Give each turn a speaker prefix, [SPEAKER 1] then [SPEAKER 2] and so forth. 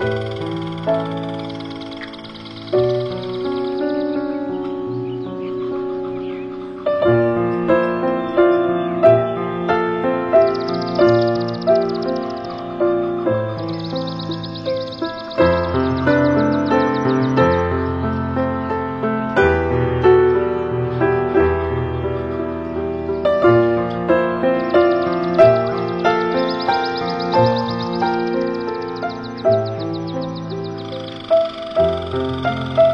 [SPEAKER 1] Música Música